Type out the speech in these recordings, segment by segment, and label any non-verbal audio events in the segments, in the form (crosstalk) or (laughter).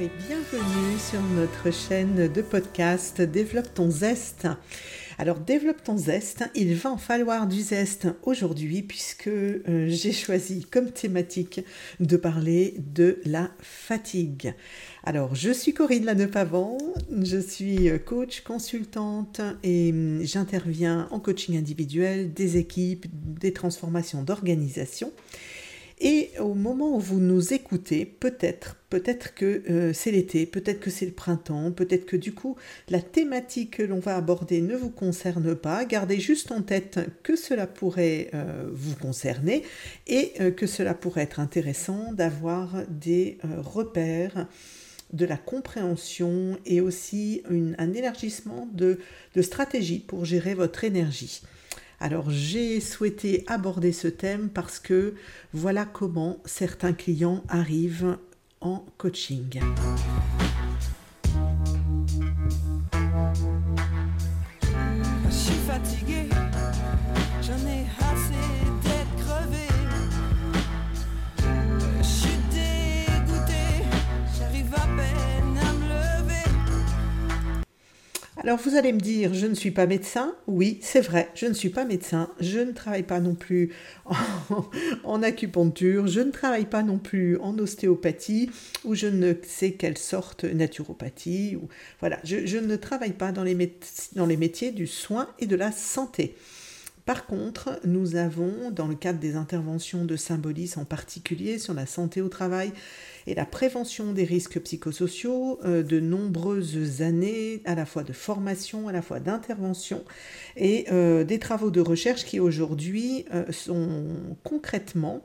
et bienvenue sur notre chaîne de podcast Développe ton zeste. Alors développe ton zeste, il va en falloir du zeste aujourd'hui puisque euh, j'ai choisi comme thématique de parler de la fatigue. Alors je suis Corinne Lanepavant, je suis coach, consultante et hum, j'interviens en coaching individuel des équipes, des transformations d'organisation. Et au moment où vous nous écoutez, peut-être, peut-être que euh, c'est l'été, peut-être que c'est le printemps, peut-être que du coup la thématique que l'on va aborder ne vous concerne pas. Gardez juste en tête que cela pourrait euh, vous concerner et euh, que cela pourrait être intéressant d'avoir des repères de la compréhension et aussi un élargissement de, de stratégie pour gérer votre énergie. Alors j'ai souhaité aborder ce thème parce que voilà comment certains clients arrivent en coaching. Je suis fatigué, Alors vous allez me dire, je ne suis pas médecin. Oui, c'est vrai, je ne suis pas médecin. Je ne travaille pas non plus (laughs) en, acupuncture. Je ne travaille pas non plus en ostéopathie ou je ne sais quelle sorte naturopathie. Voilà, je, ne travaille pas dans les métiers du soin et de la santé. Par contre, nous avons, dans le cadre des interventions de Symbolis en particulier sur la santé au travail et la prévention des risques psychosociaux, euh, de nombreuses années à la fois de formation, à la fois d'intervention et euh, des travaux de recherche qui aujourd'hui euh, sont concrètement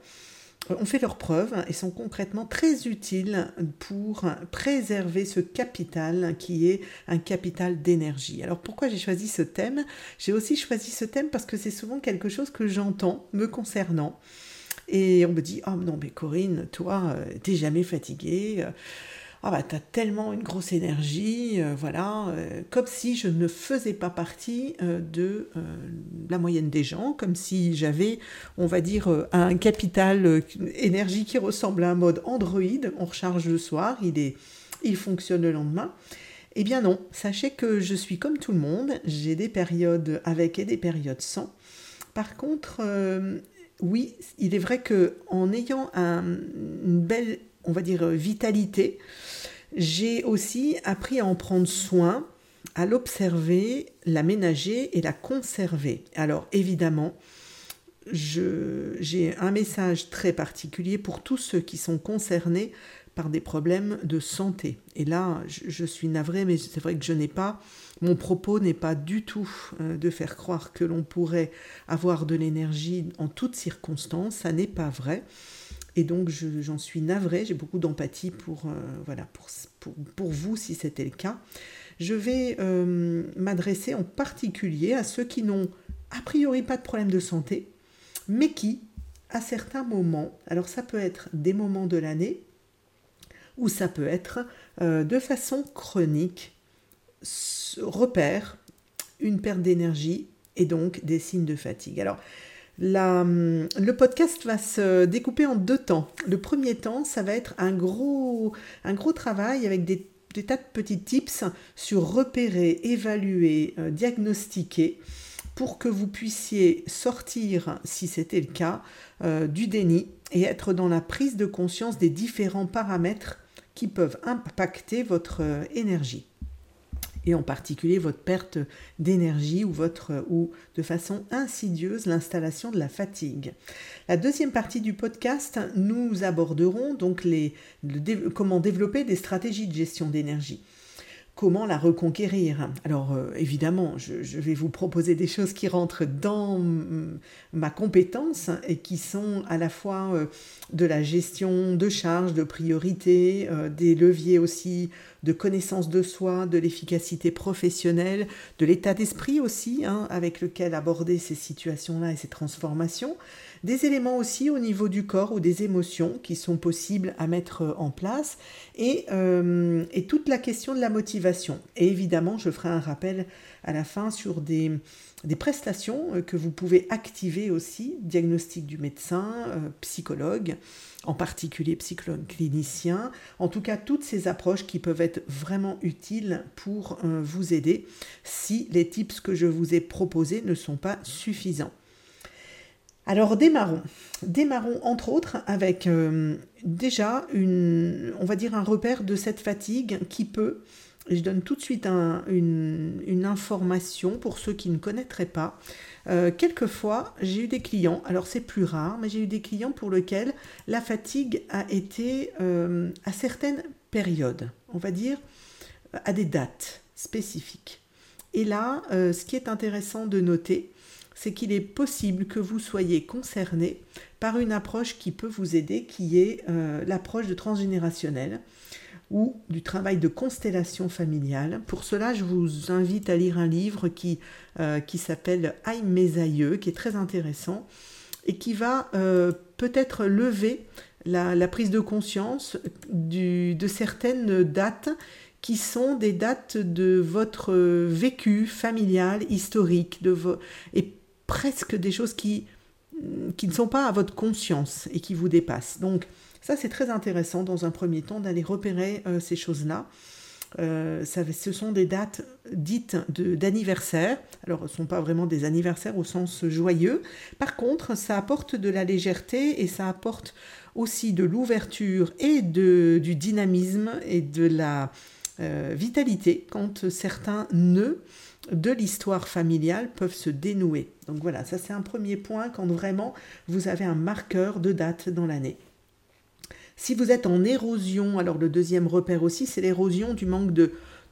ont fait leurs preuves et sont concrètement très utiles pour préserver ce capital qui est un capital d'énergie. Alors pourquoi j'ai choisi ce thème? J'ai aussi choisi ce thème parce que c'est souvent quelque chose que j'entends me concernant. Et on me dit, oh non mais Corinne, toi, euh, t'es jamais fatiguée. Ah bah t'as tellement une grosse énergie, euh, voilà, euh, comme si je ne faisais pas partie euh, de la moyenne des gens, comme si j'avais, on va dire, un capital énergie qui ressemble à un mode Android, on recharge le soir, il, est, il fonctionne le lendemain. Eh bien non, sachez que je suis comme tout le monde, j'ai des périodes avec et des périodes sans. Par contre, oui, il est vrai que en ayant un- une belle, on va dire, vitalité, j'ai aussi appris à en prendre soin, à l'observer, la ménager et la conserver. Alors évidemment, j'ai un message très particulier pour tous ceux qui sont concernés par des problèmes de santé. Et là, je, je suis navrée, mais c'est vrai que je n'ai pas, mon propos n'est pas du tout euh, de faire croire que l'on pourrait avoir de l'énergie en toutes circonstances. Ça n'est pas vrai. Et donc, je- j'en suis navrée, j'ai beaucoup d'empathie pour, euh, voilà, pour, vous si c'était le cas. Je vais euh, m'adresser en particulier à ceux qui n'ont a priori pas de problème de santé, mais qui, à certains moments, alors ça peut être des moments de l'année, ou ça peut être euh, de façon chronique, repère une perte d'énergie et donc des signes de fatigue. Alors, le podcast va se découper en deux temps. Le premier temps, ça va être un gros, travail avec des, des tas de petits tips sur repérer, évaluer, euh, diagnostiquer pour que vous puissiez sortir, si c'était le cas, euh, du déni et être dans la prise de conscience des différents paramètres qui peuvent impacter votre euh, énergie et en particulier votre perte d'énergie ou votre ou de façon insidieuse l'installation de la fatigue. La deuxième partie du podcast, nous aborderons donc les, comment développer des stratégies de gestion d'énergie. Comment la reconquérir. Alors euh, évidemment, je, vais vous proposer des choses qui rentrent dans ma compétence et qui sont à la fois euh, de la gestion de charges, de priorités, euh, des leviers aussi de connaissance de soi, de l'efficacité professionnelle, de l'état d'esprit aussi, hein, avec lequel aborder ces situations-là et ces transformations, des éléments aussi au niveau du corps ou des émotions qui sont possibles à mettre en place, et, euh, et toute la question de la motivation. Et évidemment, je ferai un rappel à la fin sur des, des prestations que vous pouvez activer aussi, diagnostic du médecin, psychologue, en particulier psychologue clinicien, en tout cas toutes ces approches qui peuvent être vraiment utiles pour vous aider si les tips que je vous ai proposés ne sont pas suffisants. Alors démarrons. Démarrons entre autres avec euh, déjà une, on va dire un repère de cette fatigue qui peut, je donne tout de suite une, information pour ceux qui ne connaîtraient pas. Euh, quelquefois, j'ai eu des clients, alors c'est plus rare, mais j'ai eu des clients pour lesquels la fatigue a été euh, à certaines périodes, on va dire à des dates spécifiques. Et là, ce qui est intéressant de noter, c'est qu'il est possible que vous soyez concerné par une approche qui peut vous aider, qui est euh, l'approche de transgénérationnel ou du travail de constellation familiale. Pour cela, je vous invite à lire un livre qui, euh, s'appelle Aïe mes aïeux, qui est très intéressant et qui va euh, peut-être lever la, prise de conscience de certaines dates qui sont des dates de votre vécu familial, historique, de et presque des choses qui, qui ne sont pas à votre conscience et qui vous dépassent. Donc ça, c'est très intéressant dans un premier temps d'aller repérer euh, ces choses-là. Euh, ce sont des dates dites d'anniversaire. Alors, ce ne sont pas vraiment des anniversaires au sens joyeux. Par contre, ça apporte de la légèreté et ça apporte aussi de l'ouverture et de, du dynamisme et de la euh, vitalité quand certains nœuds de l'histoire familiale peuvent se dénouer. Donc voilà, ça c'est un premier point quand vraiment vous avez un marqueur de date dans l'année. Si vous êtes en érosion, alors le deuxième repère aussi, c'est l'érosion du manque de,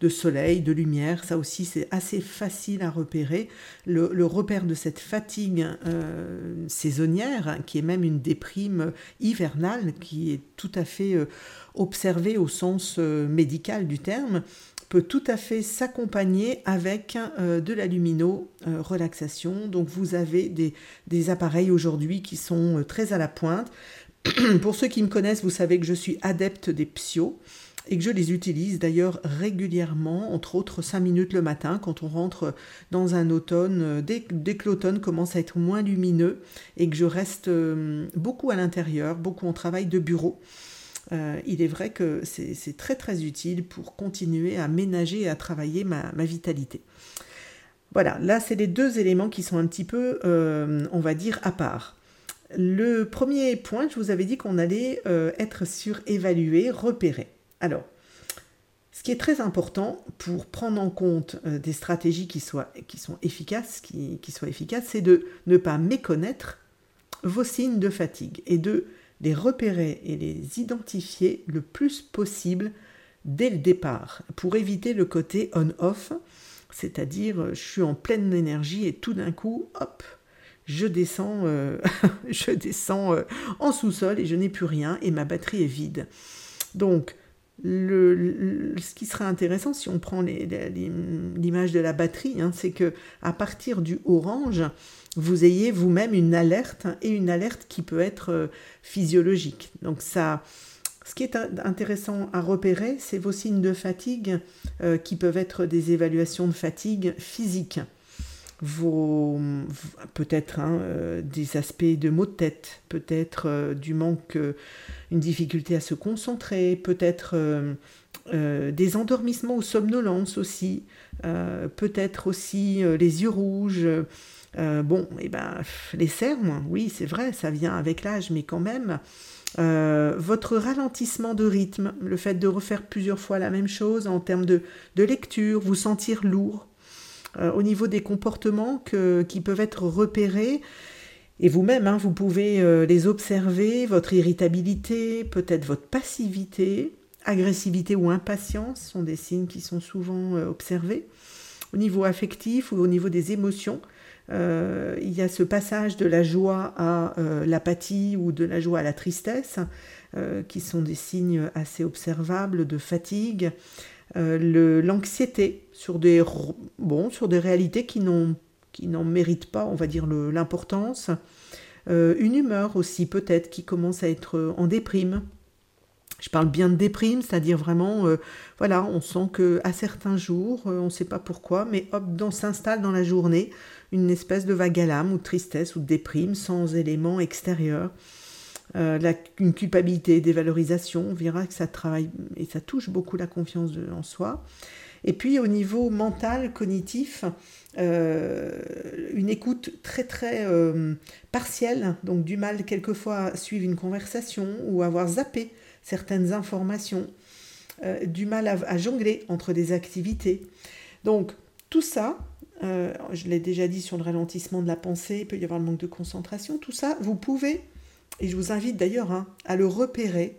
soleil, de lumière. Ça aussi, c'est assez facile à repérer. Le, repère de cette fatigue euh, saisonnière, qui est même une déprime hivernale, qui est tout à fait euh, observée au sens euh, médical du terme, peut tout à fait s'accompagner avec euh, de la lumino-relaxation. Euh, Donc vous avez des, appareils aujourd'hui qui sont euh, très à la pointe. (clears throat) Pour ceux qui me connaissent, vous savez que je suis adepte des psios et que je les utilise d'ailleurs régulièrement, entre autres 5 minutes le matin quand on rentre dans un automne, dès, dès que l'automne commence à être moins lumineux et que je reste beaucoup à l'intérieur, beaucoup en travail de bureau. Euh, il est vrai que c'est très très utile pour continuer à ménager et à travailler ma, vitalité. Voilà, là c'est les deux éléments qui sont un petit peu, euh, on va dire, à part. Le premier point, je vous avais dit qu'on allait euh, être surévalué, repéré. Alors, ce qui est très important pour prendre en compte des stratégies qui, soient, sont efficaces, qui soient efficaces, c'est de ne pas méconnaître vos signes de fatigue et de les repérer et les identifier le plus possible dès le départ pour éviter le côté on-off, c'est-à-dire euh, je suis en pleine énergie et tout d'un coup, hop, je descends, euh, (laughs) je descends euh, en sous-sol et je n'ai plus rien et ma batterie est vide. Donc, le, ce qui serait intéressant si on prend l'image de la batterie, hein, c'est que à partir du orange, vous ayez vous-même une alerte et une alerte qui peut être euh, physiologique. Donc ça, ce qui est intéressant à repérer, c'est vos signes de fatigue euh, qui peuvent être des évaluations de fatigue physique. Peut-être hein, euh, des aspects de maux de tête, peut-être du manque, une difficulté à se concentrer, peut-être des endormissements ou somnolences aussi, peut-être aussi les yeux rouges, euh, bon, et eh ben, les cernes, oui, c'est vrai, ça vient avec l'âge, mais quand même, euh, votre ralentissement de rythme, le fait de refaire plusieurs fois la même chose en termes de, lecture, vous sentir lourd, euh, au niveau des comportements qui peuvent être repérés, et vous-même, hein, vous pouvez les observer, votre irritabilité, peut-être votre passivité, agressivité ou impatience sont des signes qui sont souvent observés. Au niveau affectif ou au niveau des émotions, euh, il y a ce passage de la joie à euh, l'apathie ou de la joie à la tristesse, euh, qui sont des signes assez observables de fatigue. L'anxiété sur, des, bon, sur des réalités qui n'en méritent pas, on va dire, l'importance. une humeur aussi peut-être qui commence à être en déprime. Je parle bien de déprime, c'est-à-dire vraiment, voilà, on sent que à certains jours, on ne sait pas pourquoi, mais hop, s'installe dans la journée une espèce de vague à l'âme ou de tristesse ou de déprime sans éléments extérieurs. Euh, une culpabilité, dévalorisation, on verra que ça travaille et ça touche beaucoup la confiance en soi. Et puis au niveau mental, cognitif, une écoute très très partielle, donc du mal quelquefois à suivre une conversation ou avoir zappé certaines informations, euh, du mal à, jongler entre des activités. Donc tout ça, euh, je l'ai déjà dit sur le ralentissement de la pensée, il peut y avoir le manque de concentration, tout ça, vous pouvez, et je vous invite d'ailleurs hein, à le repérer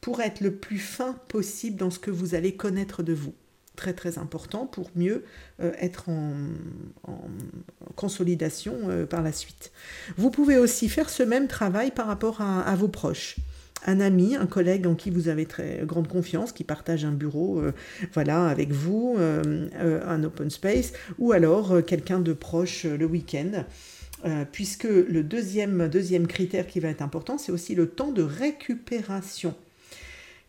pour être le plus fin possible dans ce que vous allez connaître de vous. Très très important pour mieux euh, être en, consolidation par la suite. Vous pouvez aussi faire ce même travail par rapport à vos proches un ami, un collègue en qui vous avez très grande confiance, qui partage un bureau euh, voilà, avec vous, euh, euh, un open space, ou alors quelqu'un de proche le week-end. puisque le deuxième, deuxième critère qui va être important, c'est aussi le temps de récupération.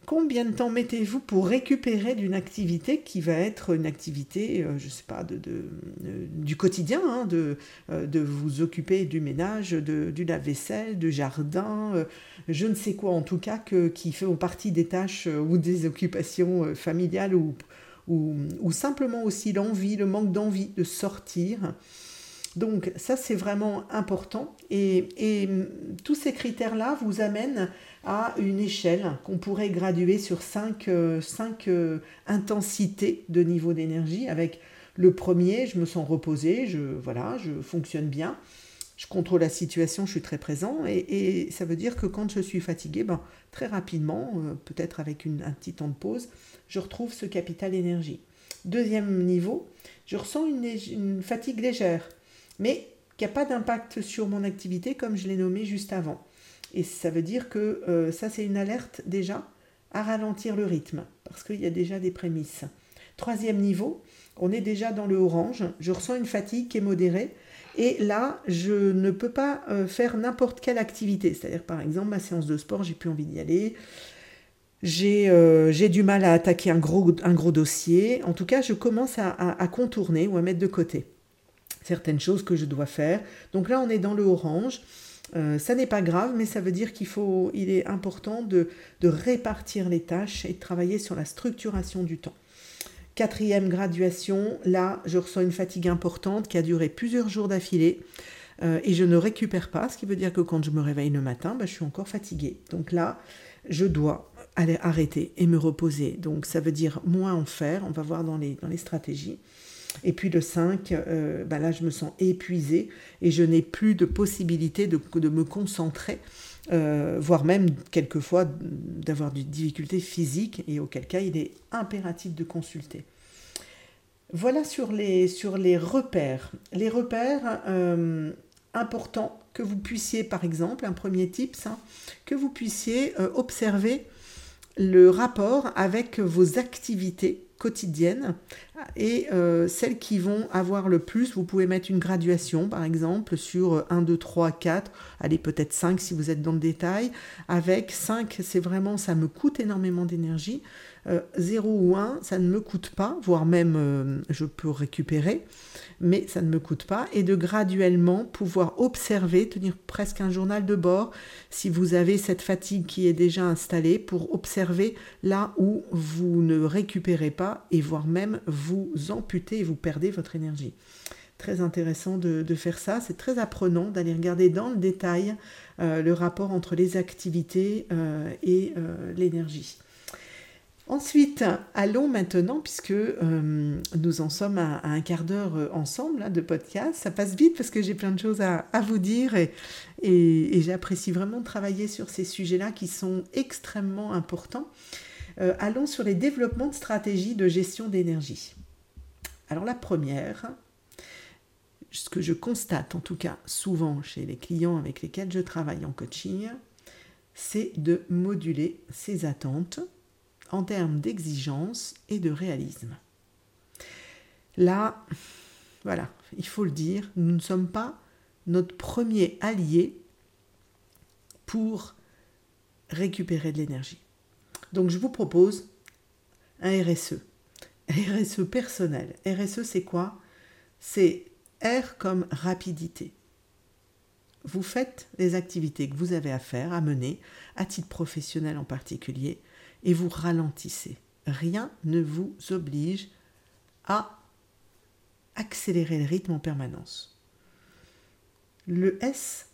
Combien de temps mettez-vous pour récupérer d'une activité qui va être une activité, euh, je ne sais pas, euh, du quotidien, hein, de, euh, de vous occuper du ménage, du lave-vaisselle, du jardin, je ne sais quoi en tout cas, que, qui font partie des tâches ou des occupations familiales ou, ou, ou simplement aussi l'envie, le manque d'envie de sortir. Donc ça c'est vraiment important et, tous ces critères-là vous amènent à une échelle qu'on pourrait graduer sur cinq, euh, euh, intensités de niveau d'énergie. Avec le premier, je me sens reposé, je, voilà, je fonctionne bien, je contrôle la situation, je suis très présent. Et, ça veut dire que quand je suis fatigué, ben, très rapidement, euh, peut-être avec un petit temps de pause, je retrouve ce capital énergie. Deuxième niveau, je ressens une fatigue légère, mais qui n'a pas d'impact sur mon activité comme je l'ai nommé juste avant. Et ça veut dire que euh, ça, c'est une alerte déjà à ralentir le rythme, parce qu'il y a déjà des prémices. Troisième niveau, on est déjà dans le orange, je ressens une fatigue qui est modérée, et là, je ne peux pas euh, faire n'importe quelle activité. C'est-à-dire, par exemple, ma séance de sport, j'ai plus envie d'y aller, j'ai euh, du mal à attaquer un gros, dossier. En tout cas, je commence à contourner ou à mettre de côté certaines choses que je dois faire. Donc là, on est dans le orange. Euh, ça n'est pas grave, mais ça veut dire qu'il faut, il est important de, répartir les tâches et de travailler sur la structuration du temps. Quatrième graduation, là, je ressens une fatigue importante qui a duré plusieurs jours d'affilée euh, et je ne récupère pas, ce qui veut dire que quand je me réveille le matin, bah, je suis encore fatiguée. Donc là, je dois aller arrêter et me reposer. Donc ça veut dire moins en faire, on va voir dans les, dans les stratégies. Et puis le 5, euh, bah là je me sens épuisée et je n'ai plus de possibilité de, de me concentrer, euh, voire même quelquefois d'avoir des difficultés physiques et auquel cas il est impératif de consulter. Voilà sur les, sur les repères. Les repères euh, importants que vous puissiez, par exemple, un premier tips, hein, que vous puissiez observer le rapport avec vos activités quotidiennes et euh, celles qui vont avoir le plus, vous pouvez mettre une graduation par exemple sur 1, 2, 3, 4, allez peut-être 5 si vous êtes dans le détail. Avec 5, c'est vraiment, ça me coûte énormément d'énergie. 0 euh, ou 1, ça ne me coûte pas, voire même euh, je peux récupérer, mais ça ne me coûte pas. Et de graduellement pouvoir observer, tenir presque un journal de bord, si vous avez cette fatigue qui est déjà installée, pour observer là où vous ne récupérez pas et voire même vous amputez et vous perdez votre énergie. Très intéressant de, faire ça, c'est très apprenant d'aller regarder dans le détail euh, le rapport entre les activités et l'énergie. Ensuite, allons maintenant, puisque euh, nous en sommes à, un quart d'heure euh, ensemble de podcast, ça passe vite parce que j'ai plein de choses à, vous dire et, et, j'apprécie vraiment de travailler sur ces sujets-là qui sont extrêmement importants. Euh, allons sur les développements de stratégies de gestion d'énergie. Alors la première, ce que je constate en tout cas souvent chez les clients avec lesquels je travaille en coaching, c'est de moduler ses attentes en termes d'exigence et de réalisme. Là, voilà, il faut le dire, nous ne sommes pas notre premier allié pour récupérer de l'énergie. Donc je vous propose un RSE. RSE personnel. RSE, c'est quoi? C'est R comme rapidité. Vous faites les activités que vous avez à faire, à mener, à titre professionnel en particulier, et vous ralentissez. Rien ne vous oblige à accélérer le rythme en permanence. Le S,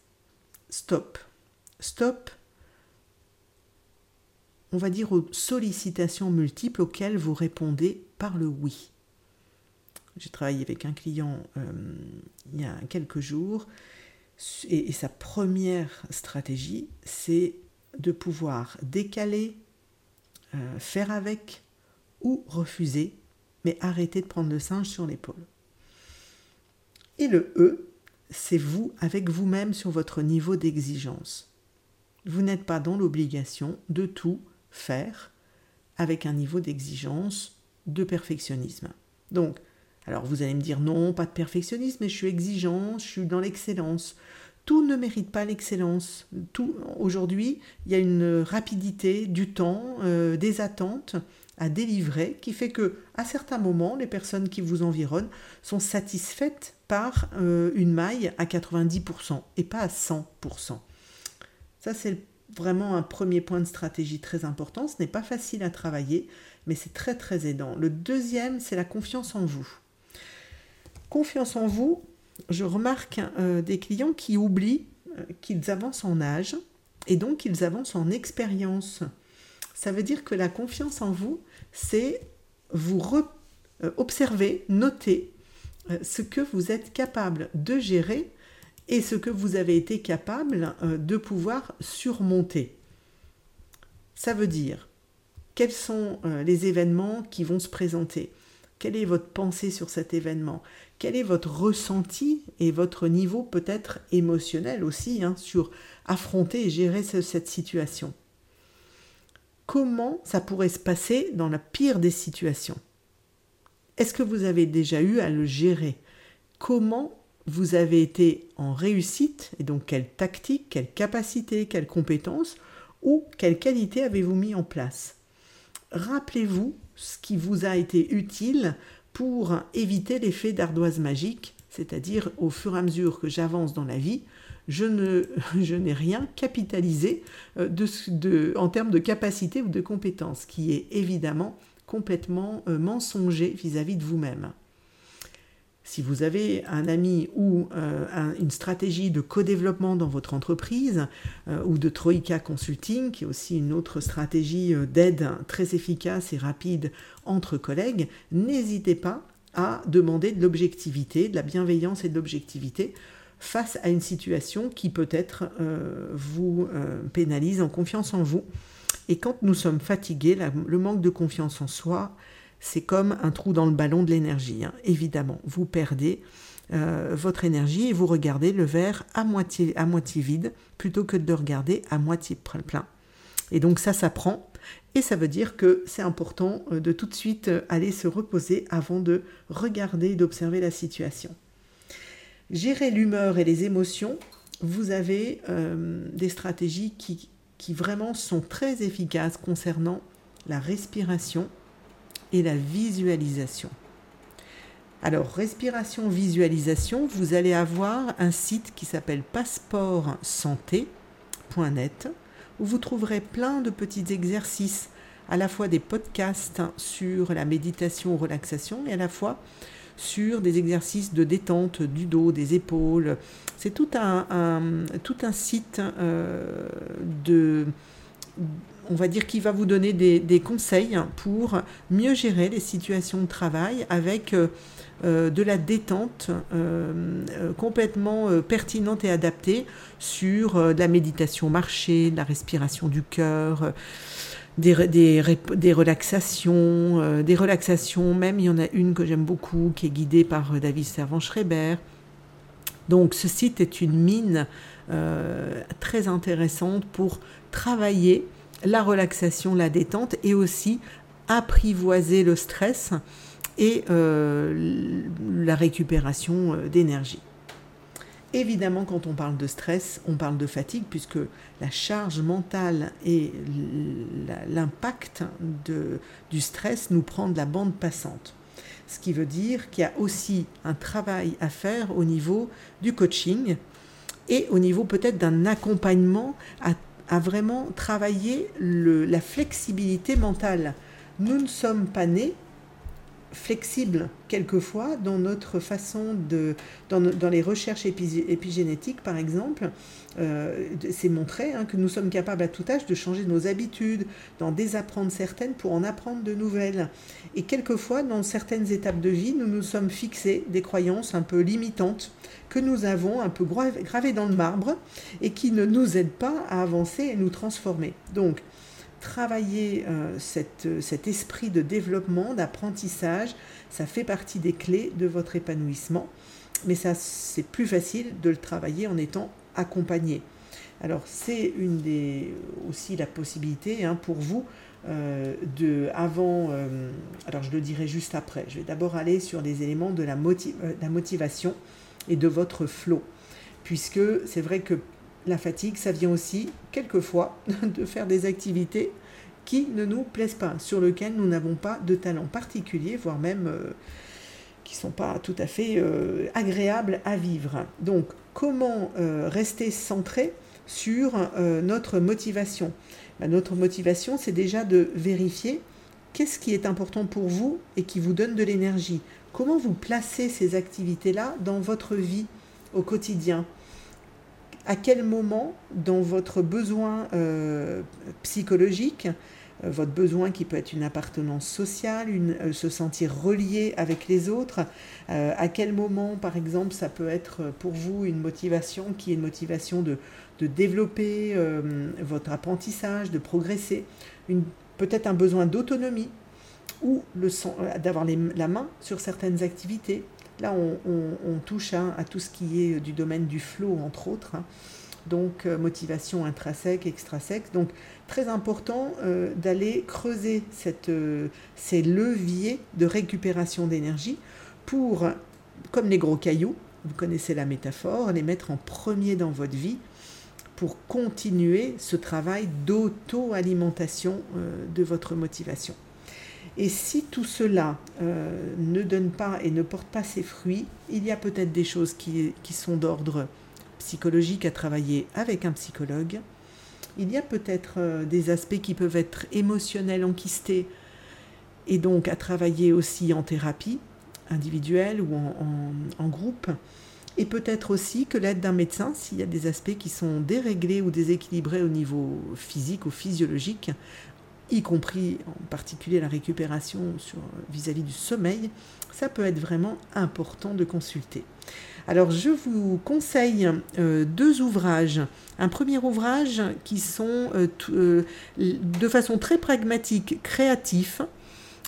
stop. Stop, on va dire aux sollicitations multiples auxquelles vous répondez par le oui. J'ai travaillé avec un client euh, il y a quelques jours et, sa première stratégie, c'est de pouvoir décaler, euh, faire avec ou refuser, mais arrêter de prendre le singe sur l'épaule. Et le E, c'est vous avec vous-même sur votre niveau d'exigence. Vous n'êtes pas dans l'obligation de tout faire avec un niveau d'exigence de perfectionnisme. Donc, alors vous allez me dire non, pas de perfectionnisme, mais je suis exigeant, je suis dans l'excellence. Tout ne mérite pas l'excellence. Aujourd'hui, il y a une rapidité du temps, euh, des attentes à délivrer qui fait que à certains moments, les personnes qui vous environnent sont satisfaites par euh, une maille à 90% et pas à 100%. Ça, c'est vraiment un premier point de stratégie très important. Ce n'est pas facile à travailler, mais c'est très très aidant. Le deuxième, c'est la confiance en vous. Confiance en vous, je remarque euh, des clients qui oublient euh, qu'ils avancent en âge et donc qu'ils avancent en expérience. Ça veut dire que la confiance en vous, c'est vous euh, observer, noter ce que vous êtes capable de gérer et ce que vous avez été capable de pouvoir surmonter. Ça veut dire quels sont les événements qui vont se présenter? Quelle est votre pensée sur cet événement? Quel est votre ressenti et votre niveau peut-être émotionnel aussi hein, sur affronter et gérer cette situation? Comment ça pourrait se passer dans la pire des situations? Est-ce que vous avez déjà eu à le gérer? Comment vous avez été en réussite et donc quelle tactique, quelle capacité, quelle compétence ou quelle qualité avez-vous mis en place? Rappelez-vous ce qui vous a été utile pour éviter l'effet d'ardoise magique, c'est-à-dire au fur et à mesure que j'avance dans la vie, je, ne, (laughs) je n'ai rien capitalisé euh, de, en termes de capacité ou de compétence, qui est évidemment complètement euh, mensonger vis-à-vis de vous-même. Si vous avez un ami ou euh, une stratégie de co-développement dans votre entreprise euh, ou de Troika Consulting, qui est aussi une autre stratégie euh, d'aide très efficace et rapide entre collègues, n'hésitez pas à demander de l'objectivité, de la bienveillance et de l'objectivité face à une situation qui peut-être vous pénalise en confiance en vous. Et quand nous sommes fatigués, le manque de confiance en soi c'est comme un trou dans le ballon de l'énergie. Hein. Évidemment, vous perdez euh, votre énergie et vous regardez le verre à moitié, vide plutôt que de le regarder à moitié plein. Et donc ça, ça prend. Et ça veut dire que c'est important euh, de tout de suite euh, aller se reposer avant de regarder et d'observer la situation. Gérer l'humeur et les émotions, vous avez des stratégies qui, qui vraiment sont très efficaces concernant la respiration, et la visualisation. Alors, respiration, visualisation, vous allez avoir un site qui s'appelle passeportsanté.net où vous trouverez plein de petits exercices, à la fois des podcasts sur la méditation, relaxation et à la fois sur des exercices de détente du dos, des épaules. C'est tout un, tout un site euh, de on va dire qu'il va vous donner des, conseils pour mieux gérer les situations de travail avec euh, euh, de la détente euh, complètement pertinente et adaptée sur de la méditation marché, de la respiration du cœur. Des, des, relaxations, des relaxations, même il y en a une que j'aime beaucoup qui est guidée par David Servan-Schreiber. Donc ce site est une mine très intéressante pour travailler la relaxation, la détente et aussi apprivoiser le stress et euh, la récupération euh, d'énergie. Évidemment, quand on parle de stress, on parle de fatigue, puisque la charge mentale et l'impact du stress nous prend de la bande passante. Ce qui veut dire qu'il y a aussi un travail à faire au niveau du coaching et au niveau peut-être d'un accompagnement à, vraiment travailler la flexibilité mentale. Nous ne sommes pas nés flexible quelquefois dans notre façon de dans, dans les recherches épigénétiques par exemple. Euh, c'est montré hein, que nous sommes capables à tout âge de changer nos habitudes d'en désapprendre certaines pour en apprendre de nouvelles. Et quelquefois dans certaines étapes de vie nous nous sommes fixés des croyances un peu limitantes que nous avons un peu gravées dans le marbre et qui ne nous aident pas à avancer et nous transformer. Donc travailler euh, cet esprit de développement, d'apprentissage, ça fait partie des clés de votre épanouissement. Mais ça, c'est plus facile de le travailler en étant accompagné. Alors, c'est une des aussi la possibilité hein, pour vous euh, de avant. Euh, alors, je le dirai juste après. Je vais d'abord aller sur les éléments de la, la motivation et de votre flow, puisque c'est vrai que la fatigue, ça vient aussi, quelquefois, (laughs) de faire des activités qui ne nous plaisent pas, sur lesquelles nous n'avons pas de talent particulier, voire même euh, qui ne sont pas tout à fait euh, agréables à vivre. Donc, comment euh, rester centré sur notre motivation? Ben, Notre motivation, c'est déjà de vérifier qu'est-ce qui est important pour vous et qui vous donne de l'énergie. Comment vous placez ces activités-là dans votre vie au quotidien? À quel moment dans votre besoin euh, psychologique, euh, votre besoin qui peut être une appartenance sociale, euh, se sentir relié avec les autres, à quel moment par exemple ça peut être pour vous une motivation qui est une motivation de développer votre apprentissage, de progresser, peut-être un besoin d'autonomie ou d'avoir la main sur certaines activités, Là, on, touche hein, à tout ce qui est du domaine du flow, entre autres. Hein. Donc, euh, motivation intrinsèque, extrinsèque. Donc, très important euh, d'aller creuser euh, ces leviers de récupération d'énergie pour, comme les gros cailloux, vous connaissez la métaphore, les mettre en premier dans votre vie pour continuer ce travail d'auto-alimentation de votre motivation. Et si tout cela euh, ne donne pas et ne porte pas ses fruits, il y a peut-être des choses qui, sont d'ordre psychologique à travailler avec un psychologue. Il y a peut-être euh, des aspects qui peuvent être émotionnels, enquistés, et donc à travailler aussi en thérapie individuelle ou en groupe. Et peut-être aussi que l'aide d'un médecin, s'il y a des aspects qui sont déréglés ou déséquilibrés au niveau physique ou physiologique, y compris en particulier la récupération vis-à-vis du sommeil, ça peut être vraiment important de consulter. Alors je vous conseille euh, deux ouvrages. Un premier ouvrage qui sont euh, euh, de façon très pragmatique, créatifs.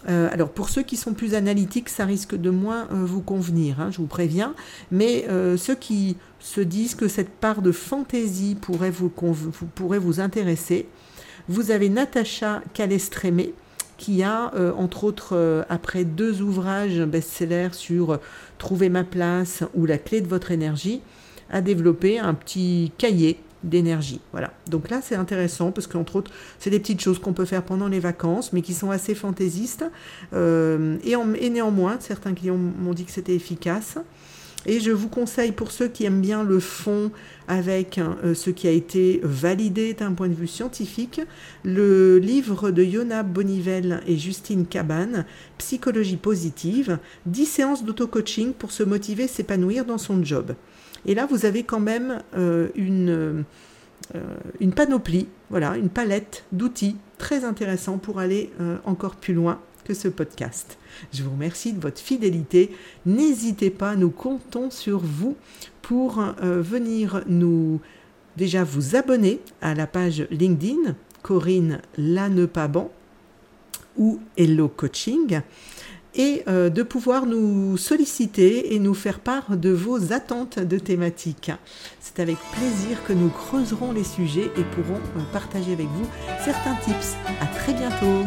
alors pour ceux qui sont plus analytiques, ça risque de moins vous convenir, hein, je vous préviens. Mais ceux qui se disent que cette part de fantaisie pourrait vous intéresser, vous avez Natacha Calestrémé, qui a, euh, entre autres, euh, après deux ouvrages best-sellers sur euh, Trouver ma place ou La clé de votre énergie, a développé un petit cahier d'énergie. Voilà. Donc là, c'est intéressant parce qu'entre autres, c'est des petites choses qu'on peut faire pendant les vacances, mais qui sont assez fantaisistes. et, et, néanmoins, certains clients m'ont dit que c'était efficace. Et je vous conseille pour ceux qui aiment bien le fond avec euh, ce qui a été validé d'un point de vue scientifique, le livre de Yona Bonivelle et Justine Cabane, Psychologie positive, 10 séances d'auto-coaching pour se motiver, s'épanouir dans son job. Et là, vous avez quand même euh, une, euh, une panoplie, voilà, une palette d'outils très intéressants pour aller encore plus loin que ce podcast. Je vous remercie de votre fidélité. N'hésitez pas, nous comptons sur vous pour euh, venir nous déjà vous abonner à la page LinkedIn Corinne Lannepaban ou Hello Coaching et euh, de pouvoir nous solliciter et nous faire part de vos attentes de thématiques. C'est avec plaisir que nous creuserons les sujets et pourrons euh, partager avec vous certains tips. À très bientôt.